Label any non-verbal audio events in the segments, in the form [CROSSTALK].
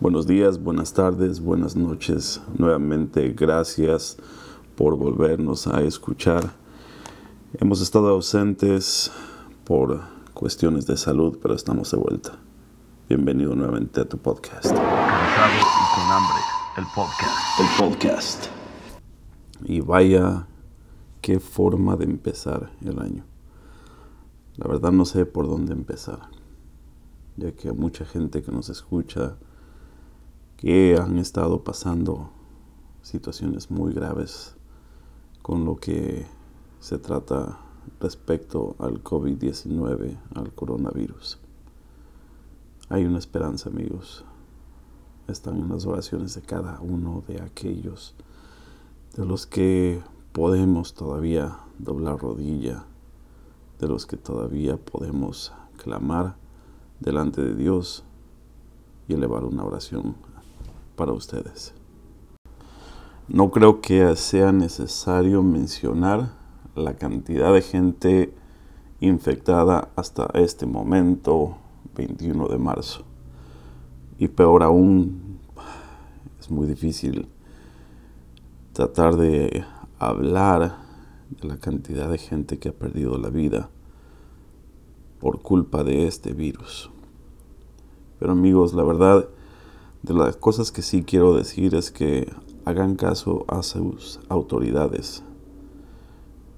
Buenos días, buenas tardes, buenas noches. Nuevamente, gracias por volvernos a escuchar. Hemos estado ausentes por cuestiones de salud, pero estamos de vuelta. Bienvenido nuevamente a tu podcast. Cansado y con hambre, el podcast. El podcast. Y vaya, qué forma de empezar el año. La verdad no sé por dónde empezar, ya que mucha gente que nos escucha que han estado pasando situaciones muy graves con lo que se trata respecto al COVID-19, al coronavirus. Hay una esperanza, amigos. Están en las oraciones de cada uno de aquellos de los que podemos todavía doblar rodilla, de los que todavía podemos clamar delante de Dios y elevar una oración para ustedes. No creo que sea necesario mencionar la cantidad de gente infectada hasta este momento, 21 de marzo. Y peor aún, es muy difícil tratar de hablar de la cantidad de gente que ha perdido la vida por culpa de este virus. Pero amigos, la verdad de las cosas que sí quiero decir es que hagan caso a sus autoridades.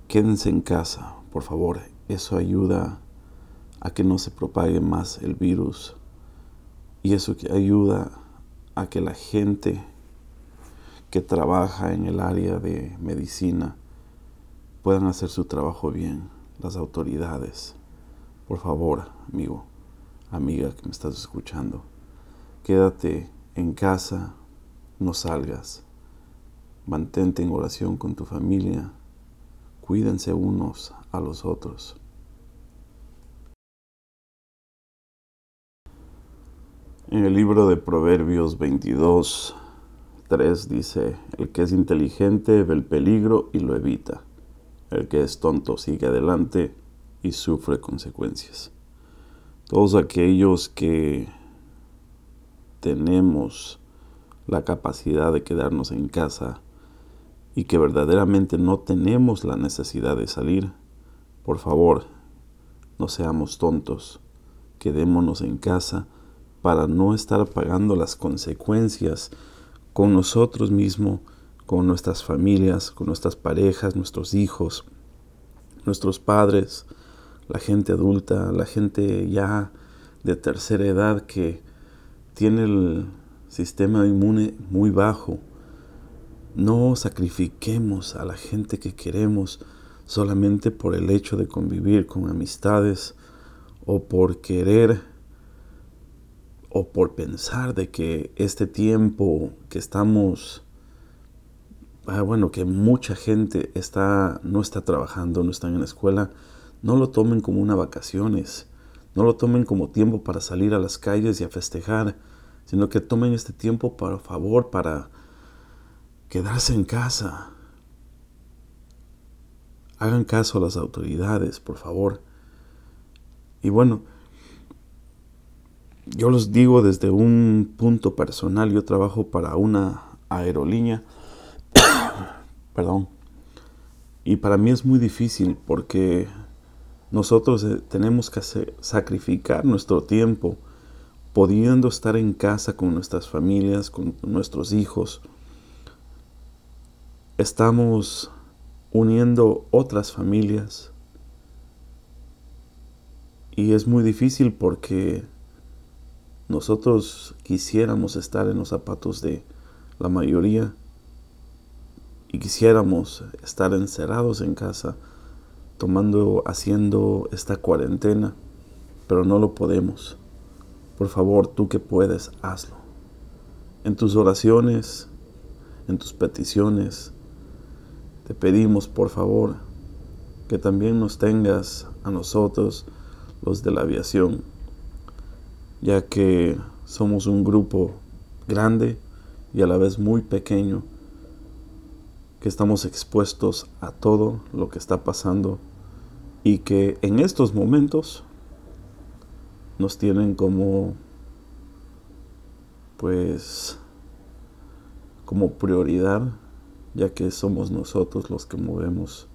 Quédense en casa, por favor. Eso ayuda a que no se propague más el virus. Y eso ayuda a que la gente que trabaja en el área de medicina puedan hacer su trabajo bien. Las autoridades. Por favor, amigo, amiga que me estás escuchando, quédate en casa no salgas. Mantente en oración con tu familia. Cuídense unos a los otros. En el libro de Proverbios 22, 3 dice, el que es inteligente ve el peligro y lo evita. El que es tonto sigue adelante y sufre consecuencias. Todos aquellos que tenemos la capacidad de quedarnos en casa y que verdaderamente no tenemos la necesidad de salir, por favor, no seamos tontos, quedémonos en casa para no estar pagando las consecuencias con nosotros mismos, con nuestras familias, con nuestras parejas, nuestros hijos, nuestros padres, la gente adulta, la gente ya de tercera edad que tiene el sistema inmune muy bajo. No sacrifiquemos a la gente que queremos solamente por el hecho de convivir con amistades o por querer o por pensar de que este tiempo que estamos ah, bueno, que mucha gente está no está trabajando, no están en la escuela, no lo tomen como una vacaciones. No lo tomen como tiempo para salir a las calles y a festejar, sino que tomen este tiempo, por favor, para quedarse en casa. Hagan caso a las autoridades, por favor. Y bueno, yo los digo desde un punto personal, yo trabajo para una aerolínea, [COUGHS] perdón, y para mí es muy difícil porque nosotros eh, tenemos que sacrificar nuestro tiempo pudiendo estar en casa con nuestras familias, con nuestros hijos. Estamos uniendo otras familias y es muy difícil porque nosotros quisiéramos estar en los zapatos de la mayoría y quisiéramos estar encerrados en casa tomando, haciendo esta cuarentena, pero no lo podemos. Por favor, tú que puedes, hazlo. En tus oraciones, en tus peticiones, te pedimos, por favor, que también nos tengas a nosotros, los de la aviación, ya que somos un grupo grande y a la vez muy pequeño que estamos expuestos a todo lo que está pasando y que en estos momentos nos tienen como pues como prioridad, ya que somos nosotros los que movemos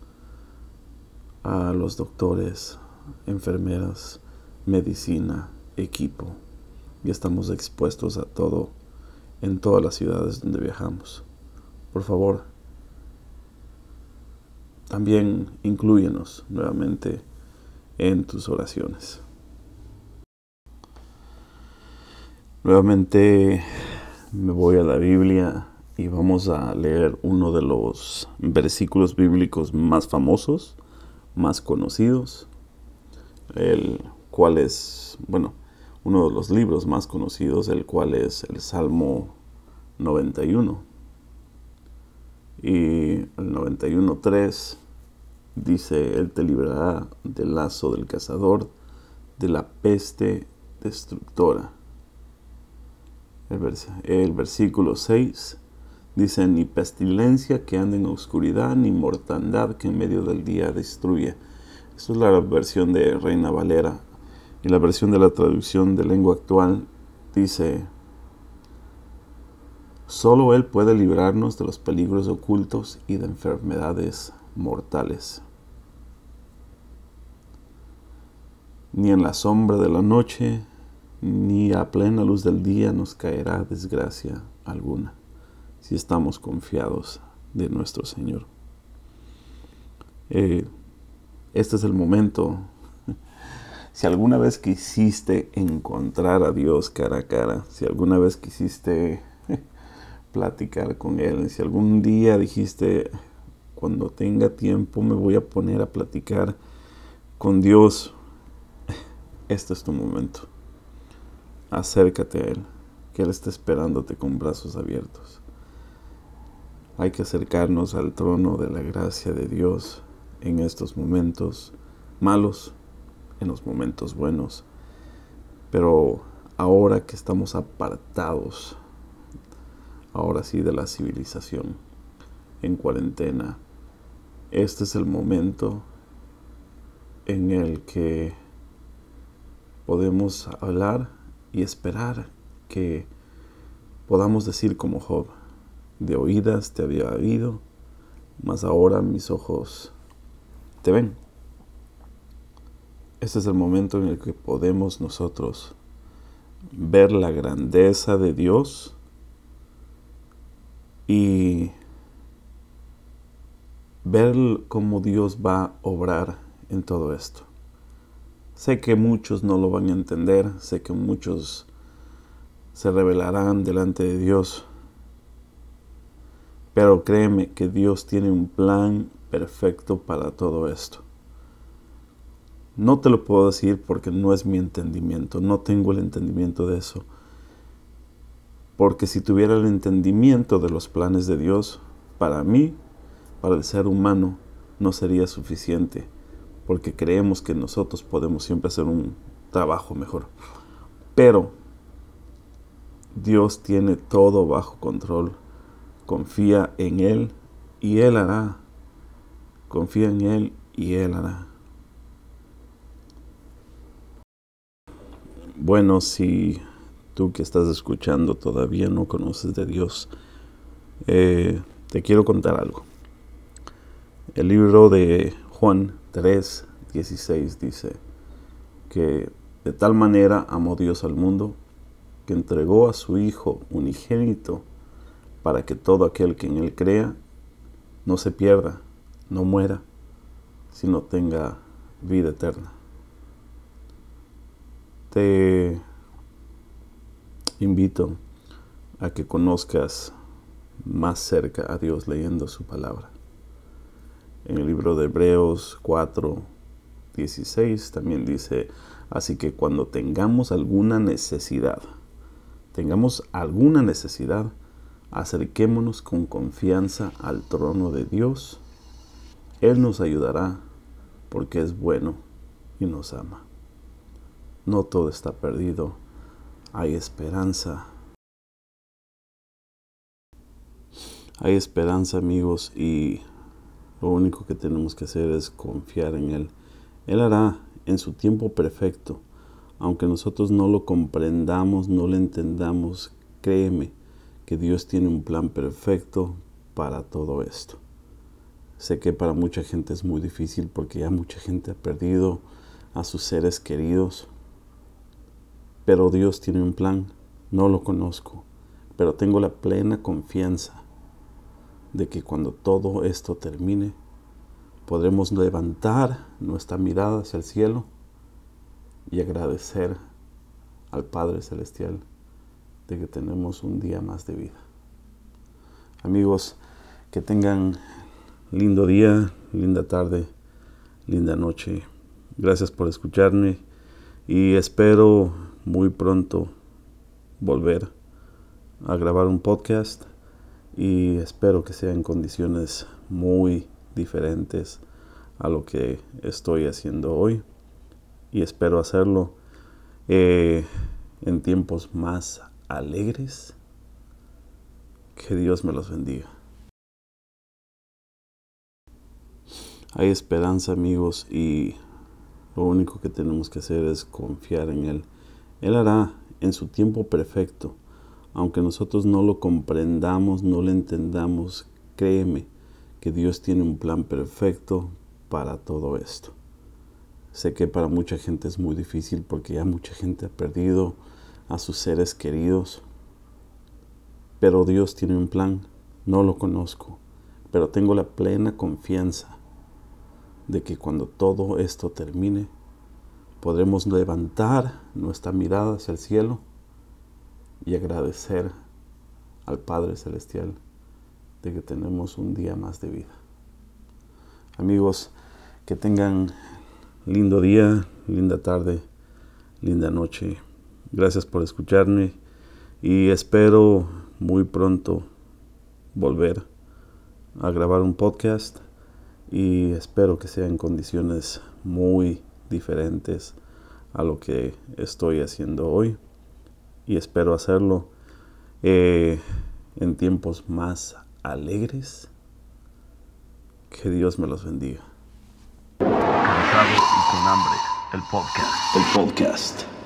a los doctores, enfermeras, medicina, equipo, y estamos expuestos a todo en todas las ciudades donde viajamos. Por favor, también incluyenos nuevamente en tus oraciones. Nuevamente me voy a la Biblia y vamos a leer uno de los versículos bíblicos más famosos, más conocidos, el cual es, bueno, uno de los libros más conocidos, el cual es el Salmo 91. Y el 91.3 dice, Él te librará del lazo del cazador, de la peste destructora. El, versículo 6 dice, ni pestilencia que ande en oscuridad, ni mortandad que en medio del día destruye. Esta es la versión de Reina Valera. Y la versión de la traducción de lengua actual dice, Solo Él puede librarnos de los peligros ocultos y de enfermedades mortales. Ni en la sombra de la noche, ni a plena luz del día nos caerá desgracia alguna, si estamos confiados de nuestro Señor. Eh, este es el momento. [LAUGHS] Si alguna vez quisiste encontrar a Dios cara a cara, si alguna vez quisiste [LAUGHS] platicar con Él. Si algún día dijiste, cuando tenga tiempo me voy a poner a platicar con Dios, este es tu momento. Acércate a Él, que Él está esperándote con brazos abiertos. Hay que acercarnos al trono de la gracia de Dios en estos momentos malos, en los momentos buenos. Pero ahora que estamos apartados ahora sí de la civilización en cuarentena. Este es el momento en el que podemos hablar y esperar que podamos decir como Job, de oídas te había oído, mas ahora mis ojos te ven. Este es el momento en el que podemos nosotros ver la grandeza de Dios y ver cómo Dios va a obrar en todo esto. Sé que muchos no lo van a entender, sé que muchos se revelarán delante de Dios, pero créeme que Dios tiene un plan perfecto para todo esto. No te lo puedo decir porque no es mi entendimiento, no tengo el entendimiento de eso porque si tuviera el entendimiento de los planes de Dios, para mí, para el ser humano, no sería suficiente, porque creemos que nosotros podemos siempre hacer un trabajo mejor. Pero Dios tiene todo bajo control. Confía en Él y Él hará. Confía en Él y Él hará. Bueno, si tú que estás escuchando todavía no conoces de Dios, eh, te quiero contar algo. El libro de Juan 3, 16 dice que de tal manera amó Dios al mundo que entregó a su Hijo unigénito para que todo aquel que en Él crea no se pierda, no muera, sino tenga vida eterna. Te invito a que conozcas más cerca a Dios leyendo su palabra. En el libro de Hebreos 4, 16 también dice, así que cuando tengamos alguna necesidad, tengamos alguna necesidad, acerquémonos con confianza al trono de Dios. Él nos ayudará porque es bueno y nos ama. No todo está perdido hay esperanza. Hay esperanza amigos y lo único que tenemos que hacer es confiar en Él. Él hará en su tiempo perfecto, aunque nosotros no lo comprendamos, no lo entendamos, créeme que Dios tiene un plan perfecto para todo esto. Sé que para mucha gente es muy difícil porque ya mucha gente ha perdido a sus seres queridos, pero Dios tiene un plan, no lo conozco, pero tengo la plena confianza de que cuando todo esto termine, podremos levantar nuestra mirada hacia el cielo y agradecer al Padre Celestial de que tenemos un día más de vida. Amigos, que tengan lindo día, linda tarde, linda noche. Gracias por escucharme y espero muy pronto volver a grabar un podcast y espero que sea en condiciones muy diferentes a lo que estoy haciendo hoy y espero hacerlo eh, en tiempos más alegres. Que Dios me los bendiga. Hay esperanza amigos y lo único que tenemos que hacer es confiar en Él. Él hará en su tiempo perfecto. Aunque nosotros no lo comprendamos, no lo entendamos, créeme que Dios tiene un plan perfecto para todo esto. Sé que para mucha gente es muy difícil porque ya mucha gente ha perdido a sus seres queridos. Pero Dios tiene un plan, no lo conozco, pero tengo la plena confianza de que cuando todo esto termine, podremos levantar nuestra mirada hacia el cielo y agradecer al Padre Celestial de que tenemos un día más de vida. Amigos, que tengan lindo día, linda tarde, linda noche. Gracias por escucharme y espero muy pronto volver a grabar un podcast y espero que sea en condiciones muy diferentes a lo que estoy haciendo hoy y espero hacerlo eh, en tiempos más alegres. Que Dios me los bendiga y con hambre, el podcast. El podcast.